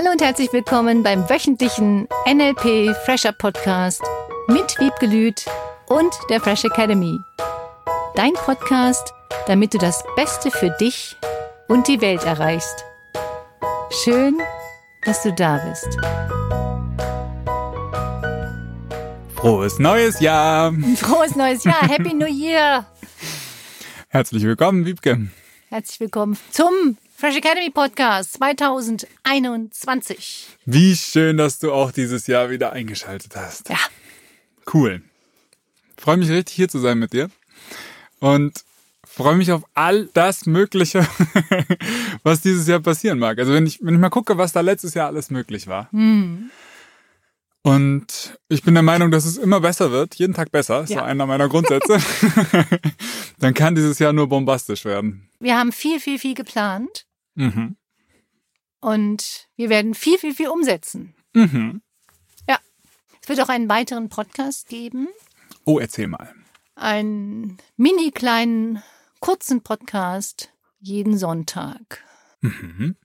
Hallo und herzlich willkommen beim wöchentlichen NLP Fresher Podcast mit Wiebke Lüth und der Fresh Academy. Dein Podcast, damit du das Beste für dich und die Welt erreichst. Schön, dass du da bist. Frohes neues Jahr! Frohes neues Jahr! Happy New Year! Herzlich willkommen, Wiebke. Herzlich willkommen zum Fresh Academy Podcast 2021. Wie schön, dass du auch dieses Jahr wieder eingeschaltet hast. Ja. Cool. Freue mich richtig hier zu sein mit dir und freue mich auf all das Mögliche, was dieses Jahr passieren mag. Also wenn ich, wenn ich mal gucke, was da letztes Jahr alles möglich war. Hm. Und ich bin der Meinung, dass es immer besser wird, jeden Tag besser, ist Ja. so einer meiner Grundsätze. Dann kann dieses Jahr nur bombastisch werden. Wir haben viel, viel, viel geplant Mhm. und wir werden viel, viel, viel umsetzen. Mhm. Es wird auch einen weiteren Podcast geben, Oh, erzähl mal. einen mini kleinen, kurzen Podcast jeden Sonntag. Mhm.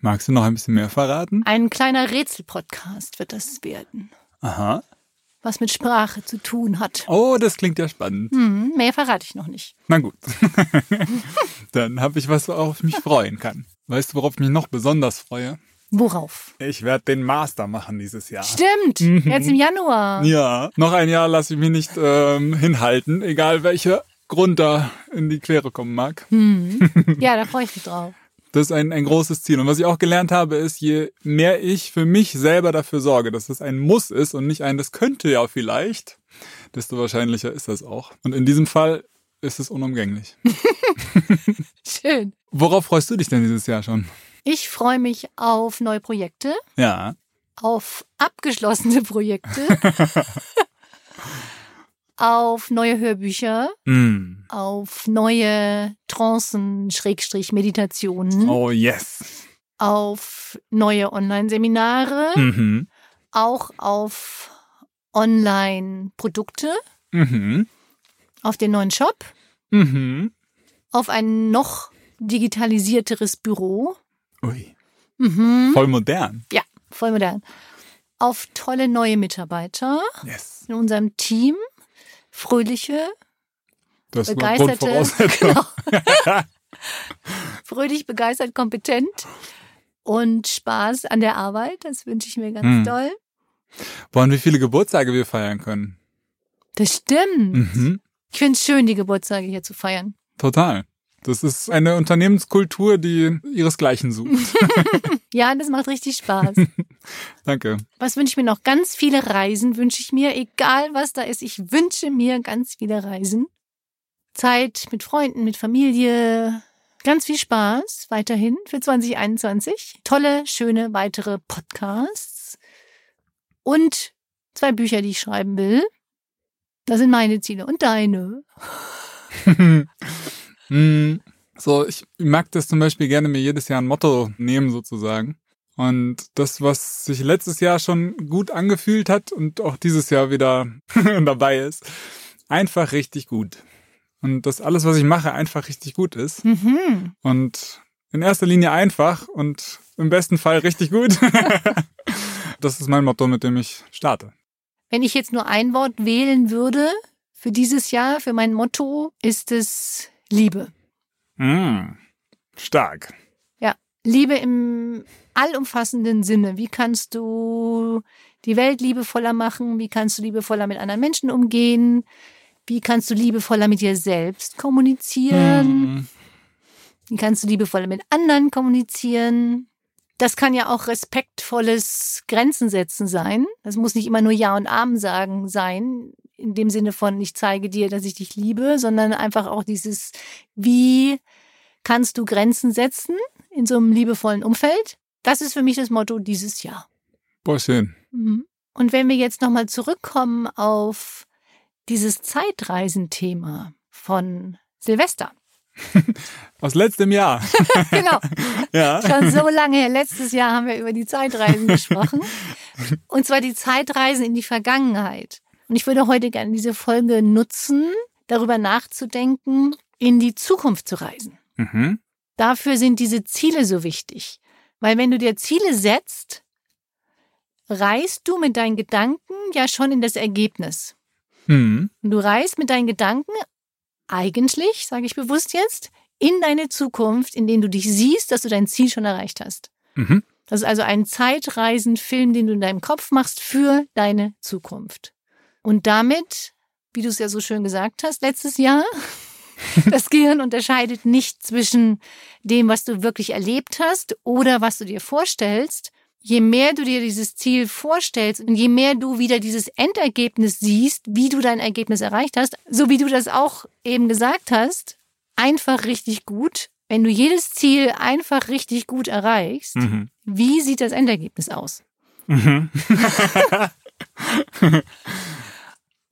Magst du noch ein bisschen mehr verraten? Ein kleiner Rätsel-Podcast wird das werden, Aha. Was mit Sprache zu tun hat. Oh, das klingt ja spannend. Hm, mehr verrate ich noch nicht. Na gut. Dann habe ich was, worauf ich mich freuen kann. Weißt du, worauf ich mich noch besonders freue? Worauf? Ich werde den Master machen dieses Jahr. Stimmt, jetzt im Januar. Ja, noch ein Jahr lasse ich mich nicht ähm, hinhalten, egal welcher Grund da in die Quere kommen mag. Ja, da freue ich mich drauf. Das ist ein, ein großes Ziel. Und was ich auch gelernt habe, ist, je mehr ich für mich selber dafür sorge, dass das ein Muss ist und nicht ein, das könnte ja vielleicht, desto wahrscheinlicher ist das auch. Und in diesem Fall ist es unumgänglich. Schön. Worauf freust du dich denn dieses Jahr schon? Ich freue mich auf neue Projekte, Ja. auf abgeschlossene Projekte, auf neue Hörbücher, Mm. auf neue Trancen, Schrägstrich Meditationen, Oh yes. auf neue Online-Seminare, Mhm. auch auf Online-Produkte, Mhm. auf den neuen Shop, Mhm. auf ein noch digitalisierteres Büro. Ui. Mhm. Voll modern. Ja, voll modern. Auf tolle neue Mitarbeiter Yes. in unserem Team. Fröhliche, Das begeisterte, genau. fröhlich, begeistert, kompetent und Spaß an der Arbeit. Das wünsche ich mir ganz Hm. doll. Boah, und wie viele Geburtstage wir feiern können. Das stimmt. Mhm. Ich finde es schön, die Geburtstage hier zu feiern. Total. Das ist eine Unternehmenskultur, die ihresgleichen sucht. Ja, das macht richtig Spaß. Danke. Was wünsche ich mir noch? Ganz viele Reisen wünsche ich mir, egal was da ist. Ich wünsche mir ganz viele Reisen. Zeit mit Freunden, mit Familie. Ganz viel Spaß weiterhin für 2021. Tolle, schöne weitere Podcasts. Und zwei Bücher, die ich schreiben will. Das sind meine Ziele und deine. Mm, so, ich mag das zum Beispiel gerne mir jedes Jahr ein Motto nehmen sozusagen. Und das, was sich letztes Jahr schon gut angefühlt hat und auch dieses Jahr wieder dabei ist, einfach richtig gut. Und dass alles, was ich mache, einfach richtig gut ist. Mhm. Und in erster Linie einfach und im besten Fall richtig gut. das ist mein Motto, mit dem ich starte. Wenn ich jetzt nur ein Wort wählen würde für dieses Jahr, für mein Motto, ist es Liebe. Mm, stark. Ja, Liebe im allumfassenden Sinne. Wie kannst du die Welt liebevoller machen? Wie kannst du liebevoller mit anderen Menschen umgehen? Wie kannst du liebevoller mit dir selbst kommunizieren? Mm, Wie kannst du liebevoller mit anderen kommunizieren? Das kann ja auch respektvolles Grenzen setzen sein. Das muss nicht immer nur Ja und Amen sagen sein, in dem Sinne von ich zeige dir, dass ich dich liebe, sondern einfach auch dieses, wie kannst du Grenzen setzen in so einem liebevollen Umfeld? Das ist für mich das Motto dieses Jahr. schön. Mhm. Und wenn wir jetzt nochmal zurückkommen auf dieses Zeitreisenthema von Silvester. Aus letztem Jahr. genau. ja. Schon so lange her. Letztes Jahr haben wir über die Zeitreisen gesprochen. Und zwar die Zeitreisen in die Vergangenheit. Und ich würde heute gerne diese Folge nutzen, darüber nachzudenken, in die Zukunft zu reisen. Mhm. Dafür sind diese Ziele so wichtig. Weil wenn du dir Ziele setzt, reist du mit deinen Gedanken ja schon in das Ergebnis. Hm. Und du reist mit deinen Gedanken eigentlich, sage ich bewusst jetzt, in deine Zukunft, in dem du dich siehst, dass du dein Ziel schon erreicht hast. Mhm. Das ist also ein Zeitreisenfilm, den du in deinem Kopf machst für deine Zukunft. Und damit, wie du es ja so schön gesagt hast, letztes Jahr, das Gehirn unterscheidet nicht zwischen dem, was du wirklich erlebt hast oder was du dir vorstellst. Je mehr du dir dieses Ziel vorstellst und je mehr du wieder dieses Endergebnis siehst, wie du dein Ergebnis erreicht hast, so wie du das auch eben gesagt hast, einfach richtig gut. Wenn du jedes Ziel einfach richtig gut erreichst, Mhm. wie sieht das Endergebnis aus? Mhm.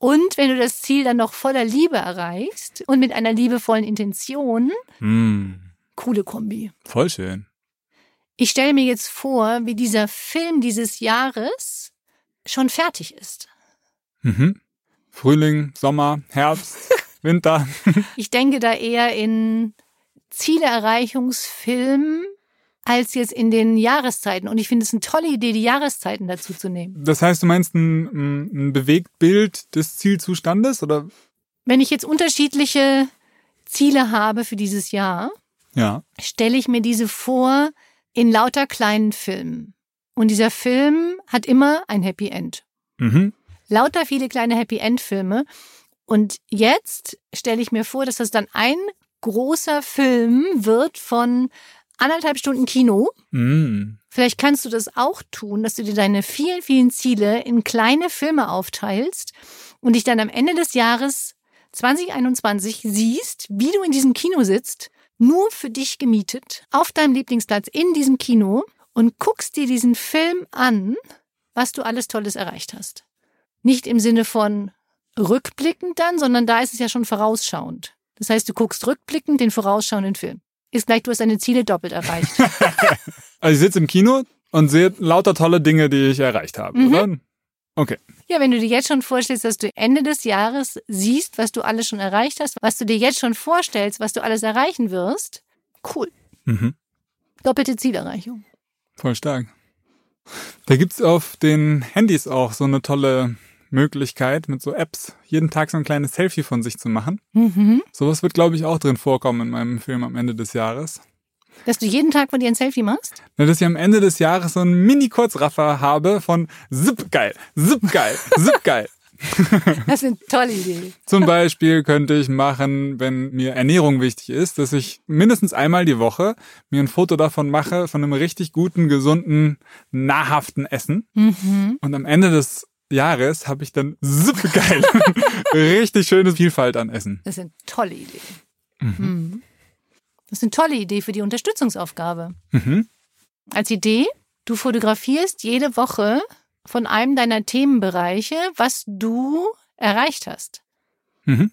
Und wenn du das Ziel dann noch voller Liebe erreichst und mit einer liebevollen Intention, Hm. coole Kombi. Voll schön. Ich stelle mir jetzt vor, wie dieser Film dieses Jahres schon fertig ist. Mhm. Frühling, Sommer, Herbst, Winter. Ich denke da eher in Zielerreichungsfilmen als jetzt in den Jahreszeiten. Und ich finde es eine tolle Idee, die Jahreszeiten dazu zu nehmen. Das heißt, du meinst ein, ein Bewegtbild des Zielzustandes oder? Wenn ich jetzt unterschiedliche Ziele habe für dieses Jahr, Ja. stelle ich mir diese vor in lauter kleinen Filmen. Und dieser Film hat immer ein Happy End. Mhm. Lauter viele kleine Happy End Filme. Und jetzt stelle ich mir vor, dass das dann ein großer Film wird von anderthalb Stunden Kino. Mm. Vielleicht kannst du das auch tun, dass du dir deine vielen, vielen Ziele in kleine Filme aufteilst und dich dann am Ende des Jahres 2021 siehst, wie du in diesem Kino sitzt, nur für dich gemietet, auf deinem Lieblingsplatz in diesem Kino und guckst dir diesen Film an, was du alles Tolles erreicht hast. Nicht im Sinne von rückblickend dann, sondern da ist es ja schon vorausschauend. Das heißt, du guckst rückblickend den vorausschauenden Film. Ist gleich, du hast deine Ziele doppelt erreicht. Also ich sitze im Kino und sehe lauter tolle Dinge, die ich erreicht habe, Mhm. oder? Okay. Ja, wenn du dir jetzt schon vorstellst, dass du Ende des Jahres siehst, was du alles schon erreicht hast, was du dir jetzt schon vorstellst, was du alles erreichen wirst, cool. Mhm. Doppelte Zielerreichung. Voll stark. Da gibt's auf den Handys auch so eine tolle Möglichkeit, mit so Apps jeden Tag so ein kleines Selfie von sich zu machen. Mhm. Sowas wird, glaube ich, auch drin vorkommen in meinem Film am Ende des Jahres. Dass du jeden Tag von dir ein Selfie machst? Na, Dass ich am Ende des Jahres so einen Mini-Kurzraffer habe von Zip geil, Zip geil, Zip geil. Das ist eine tolle Idee. Zum Beispiel könnte ich machen, wenn mir Ernährung wichtig ist, dass ich mindestens einmal die Woche mir ein Foto davon mache, von einem richtig guten, gesunden, nahrhaften Essen. Mhm. Und am Ende des Jahres habe ich dann super geil. richtig schöne Vielfalt an Essen. Das ist eine tolle Idee. Mhm. Das ist eine tolle Idee für die Unterstützungsaufgabe. Mhm. Als Idee, du fotografierst jede Woche von einem deiner Themenbereiche, was du erreicht hast. Mhm.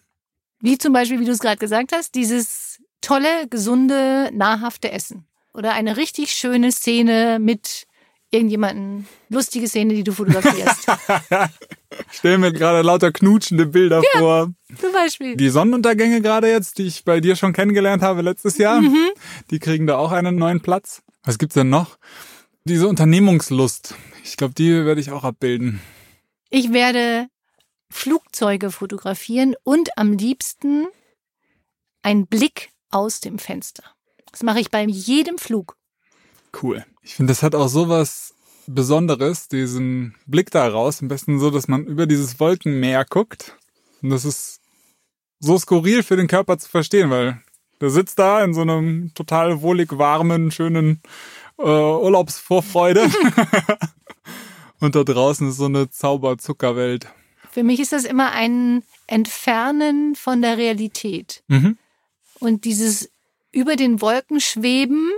Wie zum Beispiel, wie du es gerade gesagt hast, dieses tolle, gesunde, nahrhafte Essen. Oder eine richtig schöne Szene mit irgendjemanden, lustige Szene, die du fotografierst. Stell mir gerade lauter knutschende Bilder vor. zum Beispiel. Die Sonnenuntergänge gerade jetzt, die ich bei dir schon kennengelernt habe letztes Jahr, Mhm. die kriegen da auch einen neuen Platz. Was gibt's denn noch? Diese Unternehmungslust. Ich glaube, die werde ich auch abbilden. Ich werde Flugzeuge fotografieren und am liebsten einen Blick aus dem Fenster. Das mache ich bei jedem Flug. Cool. Ich finde, das hat auch sowas Besonderes, diesen Blick da raus. Am besten so, dass man über dieses Wolkenmeer guckt. Und das ist so skurril für den Körper zu verstehen, weil der sitzt da in so einem total wohlig warmen, schönen äh, Urlaubsvorfreude. Und da draußen ist so eine Zauberzuckerwelt. Für mich ist das immer ein Entfernen von der Realität. Mhm. Und dieses über den Wolken schweben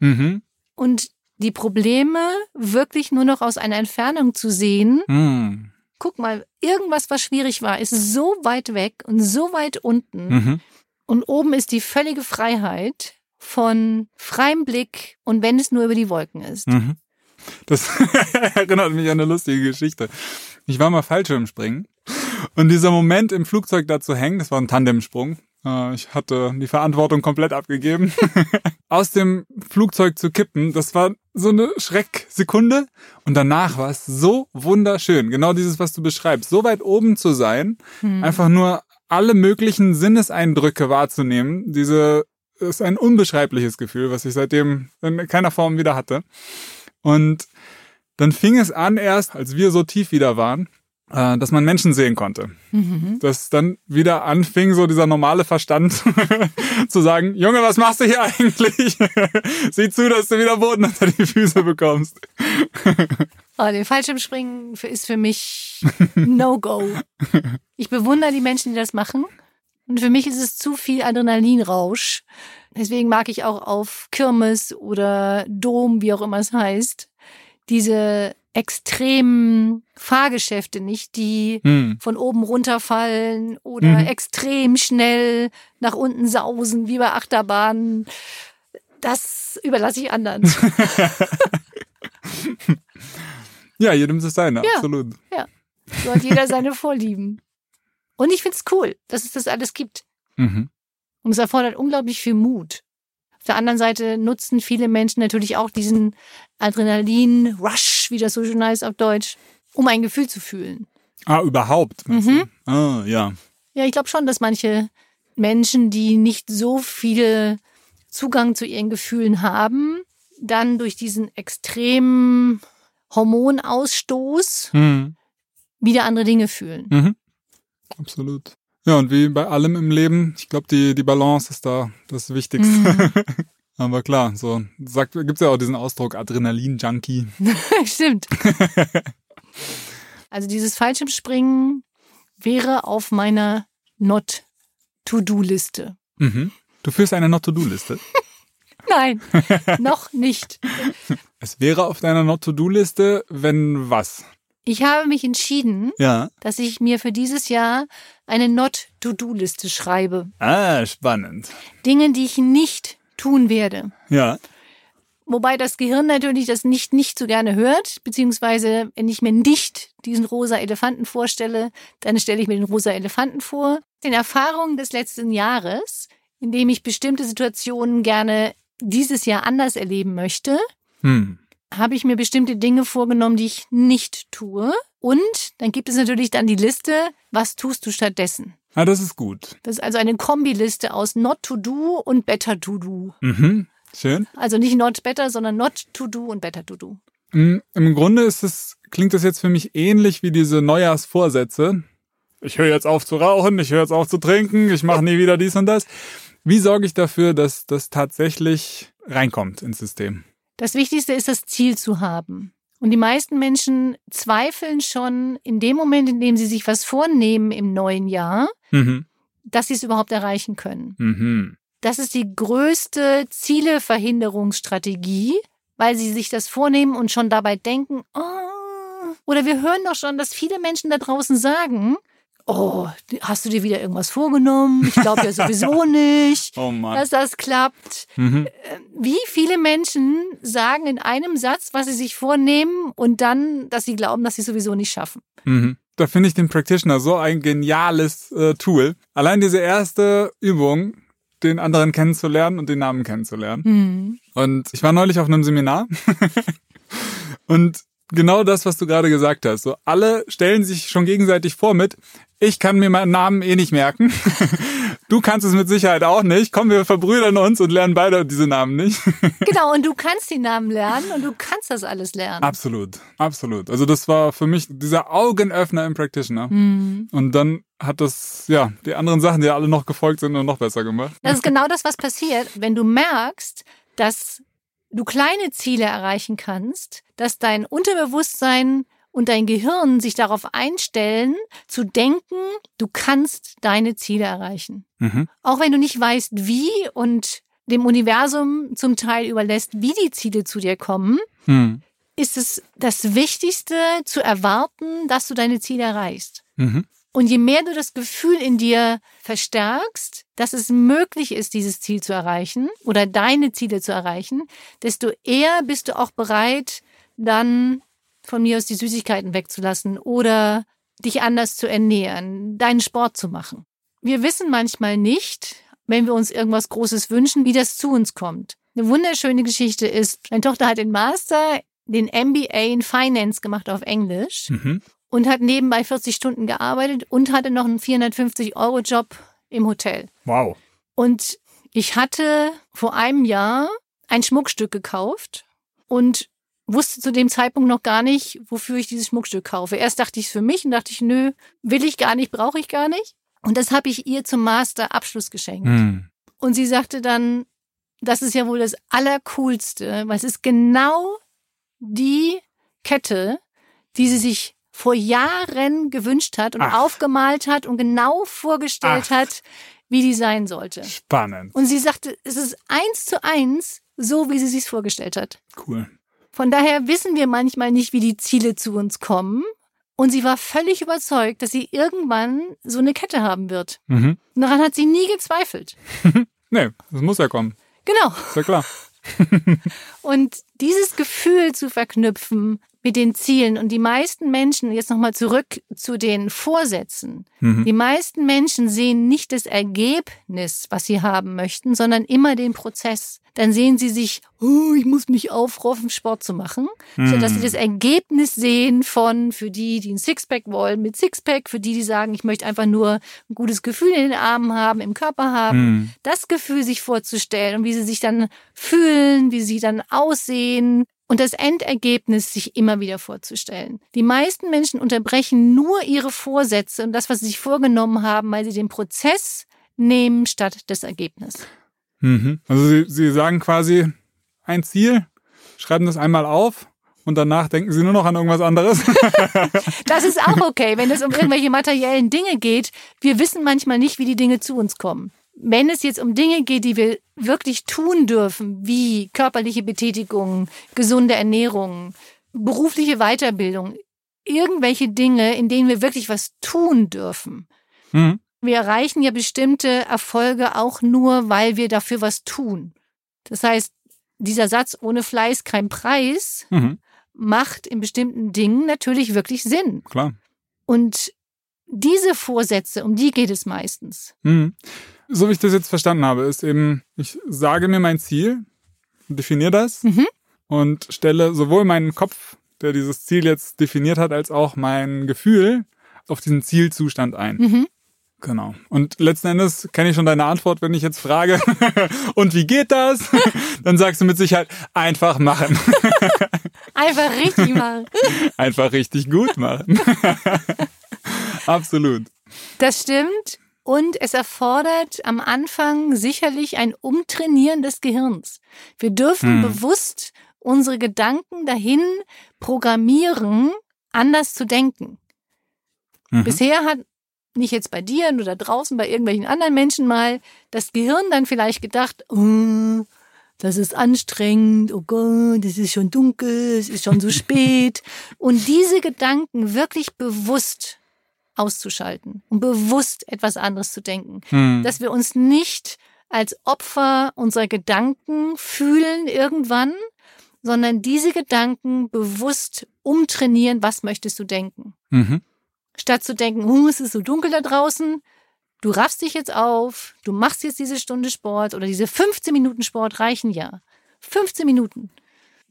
Mhm. und die Probleme wirklich nur noch aus einer Entfernung zu sehen. Mhm. Guck mal, irgendwas, was schwierig war, ist so weit weg und so weit unten. Mhm. Und oben ist die völlige Freiheit von freiem Blick und wenn es nur über die Wolken ist. Mhm. Das erinnert mich an eine lustige Geschichte. Ich war mal Fallschirmspringen und dieser Moment im Flugzeug da zu hängen, das war ein Tandemsprung. Äh, Ich hatte die Verantwortung komplett abgegeben. Aus dem Flugzeug zu kippen, das war so eine Schrecksekunde und danach war es so wunderschön. Genau dieses, was du beschreibst. So weit oben zu sein, hm. einfach nur alle möglichen Sinneseindrücke wahrzunehmen. Diese ist ein unbeschreibliches Gefühl, was ich seitdem in keiner Form wieder hatte. Und dann fing es an erst, als wir so tief wieder waren, äh, dass man Menschen sehen konnte. Mhm. Dass dann wieder anfing, so dieser normale Verstand zu sagen, Junge, was machst du hier eigentlich? Sieh zu, dass du wieder Boden unter die Füße bekommst. oh, den Fallschirmspringen ist für mich No-Go. Ich bewundere die Menschen, die das machen. Und für mich ist es zu viel Adrenalinrausch. Deswegen mag ich auch auf Kirmes oder Dom, wie auch immer es heißt, diese extremen Fahrgeschäfte nicht, die hm. von oben runterfallen oder hm. extrem schnell nach unten sausen, wie bei Achterbahnen. Das überlasse ich anderen. ja, jedem das seine, ja, absolut. Ja, so hat jeder seine Vorlieben. Und ich finde es cool, dass es das alles gibt. Mhm. Und es erfordert unglaublich viel Mut. Auf der anderen Seite nutzen viele Menschen natürlich auch diesen Adrenalin-Rush, wie das so schön heißt auf Deutsch, um ein Gefühl zu fühlen. Ah, überhaupt? Mhm. Ah, ja. Ja, ich glaube schon, dass manche Menschen, die nicht so viel Zugang zu ihren Gefühlen haben, dann durch diesen extremen Hormonausstoß mhm. wieder andere Dinge fühlen. Mhm. Absolut. Ja, und wie bei allem im Leben, ich glaube, die, die Balance ist da das Wichtigste. Mhm. Aber klar, so sagt, gibt's ja auch diesen Ausdruck Adrenalin-Junkie. Stimmt. also dieses Fallschirmspringen wäre auf meiner Not-To-Do-Liste. Mhm. Du führst eine Not-To-Do-Liste? Nein, noch nicht. Es wäre auf deiner Not-To-Do-Liste, wenn was? Ich habe mich entschieden, ja. dass ich mir für dieses Jahr eine Not-To-Do-Liste schreibe. Ah, spannend. Dinge, die ich nicht tun werde. Ja. Wobei das Gehirn natürlich das nicht nicht so gerne hört, beziehungsweise wenn ich mir nicht diesen rosa Elefanten vorstelle, dann stelle ich mir den rosa Elefanten vor. Den Erfahrungen des letzten Jahres, in dem ich bestimmte Situationen gerne dieses Jahr anders erleben möchte, hm. Habe ich mir bestimmte Dinge vorgenommen, die ich nicht tue. Und dann gibt es natürlich dann die Liste, was tust du stattdessen? Ah, das ist gut. Das ist also eine Kombiliste aus Not to Do und Better to Do. Mhm. Schön. Also nicht Not Better, sondern Not to Do und Better to Do. Mm, Im Grunde ist es, klingt das jetzt für mich ähnlich wie diese Neujahrsvorsätze. Ich höre jetzt auf zu rauchen, ich höre jetzt auf zu trinken, ich mache nie wieder dies und das. Wie sorge ich dafür, dass das tatsächlich reinkommt ins System? Das Wichtigste ist, das Ziel zu haben. Und die meisten Menschen zweifeln schon in dem Moment, in dem sie sich was vornehmen im neuen Jahr, mhm. dass sie es überhaupt erreichen können. Mhm. Das ist die größte Zieleverhinderungsstrategie, weil sie sich das vornehmen und schon dabei denken, oh, oder wir hören doch schon, dass viele Menschen da draußen sagen, oh, hast du dir wieder irgendwas vorgenommen? Ich glaube ja sowieso nicht, oh dass das klappt. Mhm. Äh, wie viele Menschen sagen in einem Satz, was sie sich vornehmen und dann, dass sie glauben, dass sie sowieso nicht schaffen. Mhm. Da finde ich den Practitioner so ein geniales äh, Tool. Allein diese erste Übung, den anderen kennenzulernen und den Namen kennenzulernen. Mhm. Und ich war neulich auf einem Seminar und genau das, was du gerade gesagt hast. So alle stellen sich schon gegenseitig vor mit, ich kann mir meinen Namen eh nicht merken. Du kannst es mit Sicherheit auch nicht. Komm, wir verbrüdern uns und lernen beide diese Namen nicht. Genau, und du kannst die Namen lernen und du kannst das alles lernen. Absolut, absolut. Also das war für mich dieser Augenöffner im Practitioner. Mhm. Und dann hat das, ja, die anderen Sachen, die alle noch gefolgt sind, noch besser gemacht. Das ist genau das, was passiert, wenn du merkst, dass du kleine Ziele erreichen kannst, dass dein Unterbewusstsein und dein Gehirn sich darauf einstellen, zu denken, du kannst deine Ziele erreichen. Mhm. Auch wenn du nicht weißt, wie und dem Universum zum Teil überlässt, wie die Ziele zu dir kommen, mhm. ist es das Wichtigste zu erwarten, dass du deine Ziele erreichst. Mhm. Und je mehr du das Gefühl in dir verstärkst, dass es möglich ist, dieses Ziel zu erreichen oder deine Ziele zu erreichen, desto eher bist du auch bereit, dann von mir aus die Süßigkeiten wegzulassen oder dich anders zu ernähren, deinen Sport zu machen. Wir wissen manchmal nicht, wenn wir uns irgendwas Großes wünschen, wie das zu uns kommt. Eine wunderschöne Geschichte ist, meine Tochter hat den Master, den MBA in Finance gemacht auf Englisch Mhm. und hat nebenbei 40 Stunden gearbeitet und hatte noch einen 450-Euro-Job im Hotel. Wow. Und ich hatte vor einem Jahr ein Schmuckstück gekauft und wusste zu dem Zeitpunkt noch gar nicht, wofür ich dieses Schmuckstück kaufe. Erst dachte ich es für mich und dachte ich, nö, will ich gar nicht, brauche ich gar nicht. Und das habe ich ihr zum Master-Abschluss geschenkt. Hm. Und sie sagte dann, das ist ja wohl das Allercoolste, weil es ist genau die Kette, die sie sich vor Jahren gewünscht hat und Ach. aufgemalt hat und genau vorgestellt Ach. hat, wie die sein sollte. Spannend. Und sie sagte, es ist eins zu eins so, wie sie sich vorgestellt hat. Cool. Von daher wissen wir manchmal nicht, wie die Ziele zu uns kommen. Und sie war völlig überzeugt, dass sie irgendwann so eine Kette haben wird. Mhm. Und daran hat sie nie gezweifelt. Nee, das muss ja kommen. Genau. Ist ja klar. Und dieses Gefühl zu verknüpfen mit den Zielen und die meisten Menschen, jetzt nochmal zurück zu den Vorsätzen, Mhm. die meisten Menschen sehen nicht das Ergebnis, was sie haben möchten, sondern immer den Prozess. Dann sehen sie sich, oh, ich muss mich aufraffen, Sport zu machen, statt dass sie das Ergebnis sehen von, für die, die ein Sixpack wollen, mit Sixpack, für die, die sagen, ich möchte einfach nur ein gutes Gefühl in den Armen haben, im Körper haben, Hm. das Gefühl sich vorzustellen und wie sie sich dann fühlen, wie sie dann aussehen und das Endergebnis sich immer wieder vorzustellen. Die meisten Menschen unterbrechen nur ihre Vorsätze und das, was sie sich vorgenommen haben, weil sie den Prozess nehmen statt das Ergebnis. Mhm. Also sie, sie sagen quasi ein Ziel, schreiben das einmal auf und danach denken sie nur noch an irgendwas anderes. Das ist auch okay, wenn es um irgendwelche materiellen Dinge geht. Wir wissen manchmal nicht, wie die Dinge zu uns kommen. Wenn es jetzt um Dinge geht, die wir wirklich tun dürfen, wie körperliche Betätigung, gesunde Ernährung, berufliche Weiterbildung, irgendwelche Dinge, in denen wir wirklich was tun dürfen. mhm. Wir erreichen ja bestimmte Erfolge auch nur, weil wir dafür was tun. Das heißt, dieser Satz ohne Fleiß kein Preis Mhm. macht in bestimmten Dingen natürlich wirklich Sinn. Klar. Und diese Vorsätze, um die geht es meistens. Mhm. So wie ich das jetzt verstanden habe, ist eben, ich sage mir mein Ziel, definiere das Mhm. und stelle sowohl meinen Kopf, der dieses Ziel jetzt definiert hat, als auch mein Gefühl auf diesen Zielzustand ein. Mhm. Genau. Und letzten Endes kenne ich schon deine Antwort, wenn ich jetzt frage, und wie geht das? Dann sagst du mit Sicherheit, einfach machen. Einfach richtig machen. Einfach richtig gut machen. Absolut. Das stimmt. Und es erfordert am Anfang sicherlich ein Umtrainieren des Gehirns. Wir dürfen Hm. bewusst unsere Gedanken dahin programmieren, anders zu denken. Mhm. Bisher hat nicht jetzt bei dir oder draußen bei irgendwelchen anderen Menschen mal das Gehirn dann vielleicht gedacht, oh, das ist anstrengend, oh Gott, es ist schon dunkel, es ist schon so spät. Und diese Gedanken wirklich bewusst auszuschalten und bewusst etwas anderes zu denken. Hm. Dass wir uns nicht als Opfer unserer Gedanken fühlen irgendwann, sondern diese Gedanken bewusst umtrainieren, was möchtest du denken. Mhm. Statt zu denken, hm, es ist so dunkel da draußen, du raffst dich jetzt auf, du machst jetzt diese Stunde Sport oder diese 15 Minuten Sport reichen ja. 15 Minuten.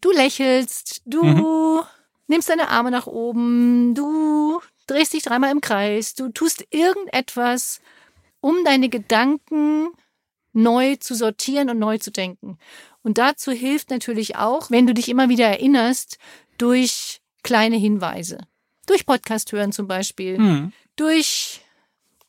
Du lächelst, du nimmst deine Arme nach oben, du drehst dich dreimal im Kreis, du tust irgendetwas, um deine Gedanken neu zu sortieren und neu zu denken. Und dazu hilft natürlich auch, wenn du dich immer wieder erinnerst, durch kleine Hinweise. Durch Podcast hören zum Beispiel Hm. durch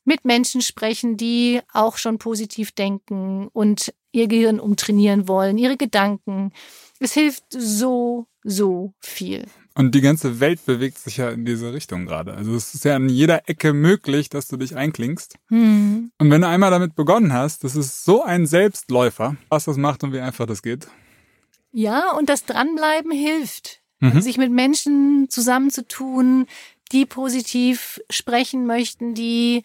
mit Menschen sprechen, die auch schon positiv denken und ihr Gehirn umtrainieren wollen, ihre Gedanken. Es hilft so, so viel. Und die ganze Welt bewegt sich ja in diese Richtung gerade. Also es ist ja an jeder Ecke möglich, dass du dich einklingst. Hm. Und wenn du einmal damit begonnen hast, das ist so ein Selbstläufer, was das macht und wie einfach das geht. Ja, und das Dranbleiben hilft. Mhm. Sich mit Menschen zusammenzutun, die positiv sprechen möchten, die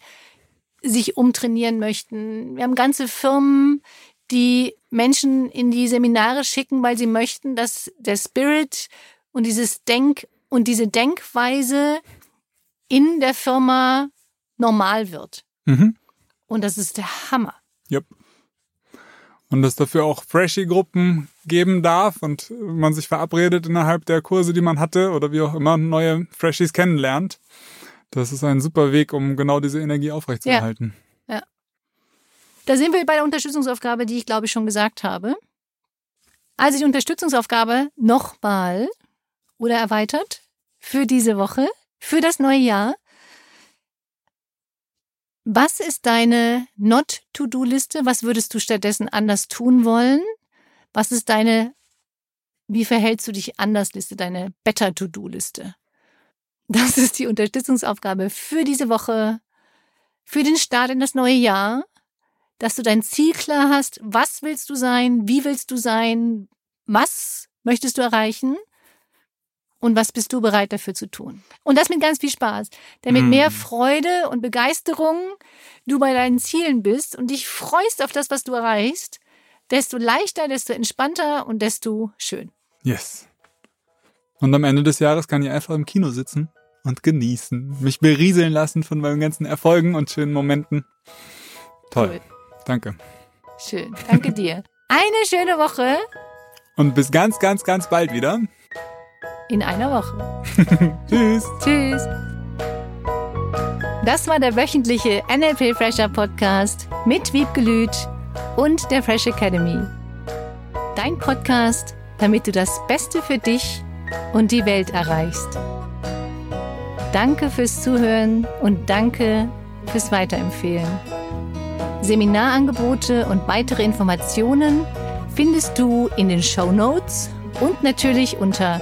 sich umtrainieren möchten. Wir haben ganze Firmen, die Menschen in die Seminare schicken, weil sie möchten, dass der Spirit und dieses Denk und diese Denkweise in der Firma normal wird. Mhm. Und das ist der Hammer. Yep. und es dafür auch Freshie-Gruppen geben darf und man sich verabredet innerhalb der Kurse, die man hatte oder wie auch immer neue Freshies kennenlernt. Das ist ein super Weg, um genau diese Energie aufrechtzuerhalten. Ja. ja. Da sind wir bei der Unterstützungsaufgabe, die ich glaube ich schon gesagt habe. Also die Unterstützungsaufgabe nochmal oder erweitert für diese Woche, für das neue Jahr. Was ist deine Not-To-Do-Liste? Was würdest du stattdessen anders tun wollen? Was ist deine, wie verhältst du dich anders Liste, deine Better-To-Do-Liste? Das ist die Unterstützungsaufgabe für diese Woche, für den Start in das neue Jahr, dass du dein Ziel klar hast. Was willst du sein? Wie willst du sein? Was möchtest du erreichen? Und was bist du bereit dafür zu tun? Und das mit ganz viel Spaß. Denn mit mm. mehr Freude und Begeisterung du bei deinen Zielen bist und dich freust auf das, was du erreichst, desto leichter, desto entspannter und desto schön. Yes. Und am Ende des Jahres kann ich einfach im Kino sitzen und genießen, mich berieseln lassen von meinen ganzen Erfolgen und schönen Momenten. Toll. Cool. Danke. Schön. Danke dir. Eine schöne Woche. Und bis ganz, ganz, ganz bald wieder in einer Woche. Tschüss. Tschüss. Das war der wöchentliche NLP Fresher Podcast mit Wiebgelüt und der Fresh Academy. Dein Podcast, damit du das Beste für dich und die Welt erreichst. Danke fürs Zuhören und danke fürs Weiterempfehlen. Seminarangebote und weitere Informationen findest du in den Show Notes und natürlich unter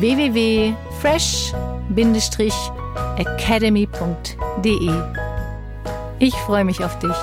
www.fresh-academy.de. Ich freue mich auf dich.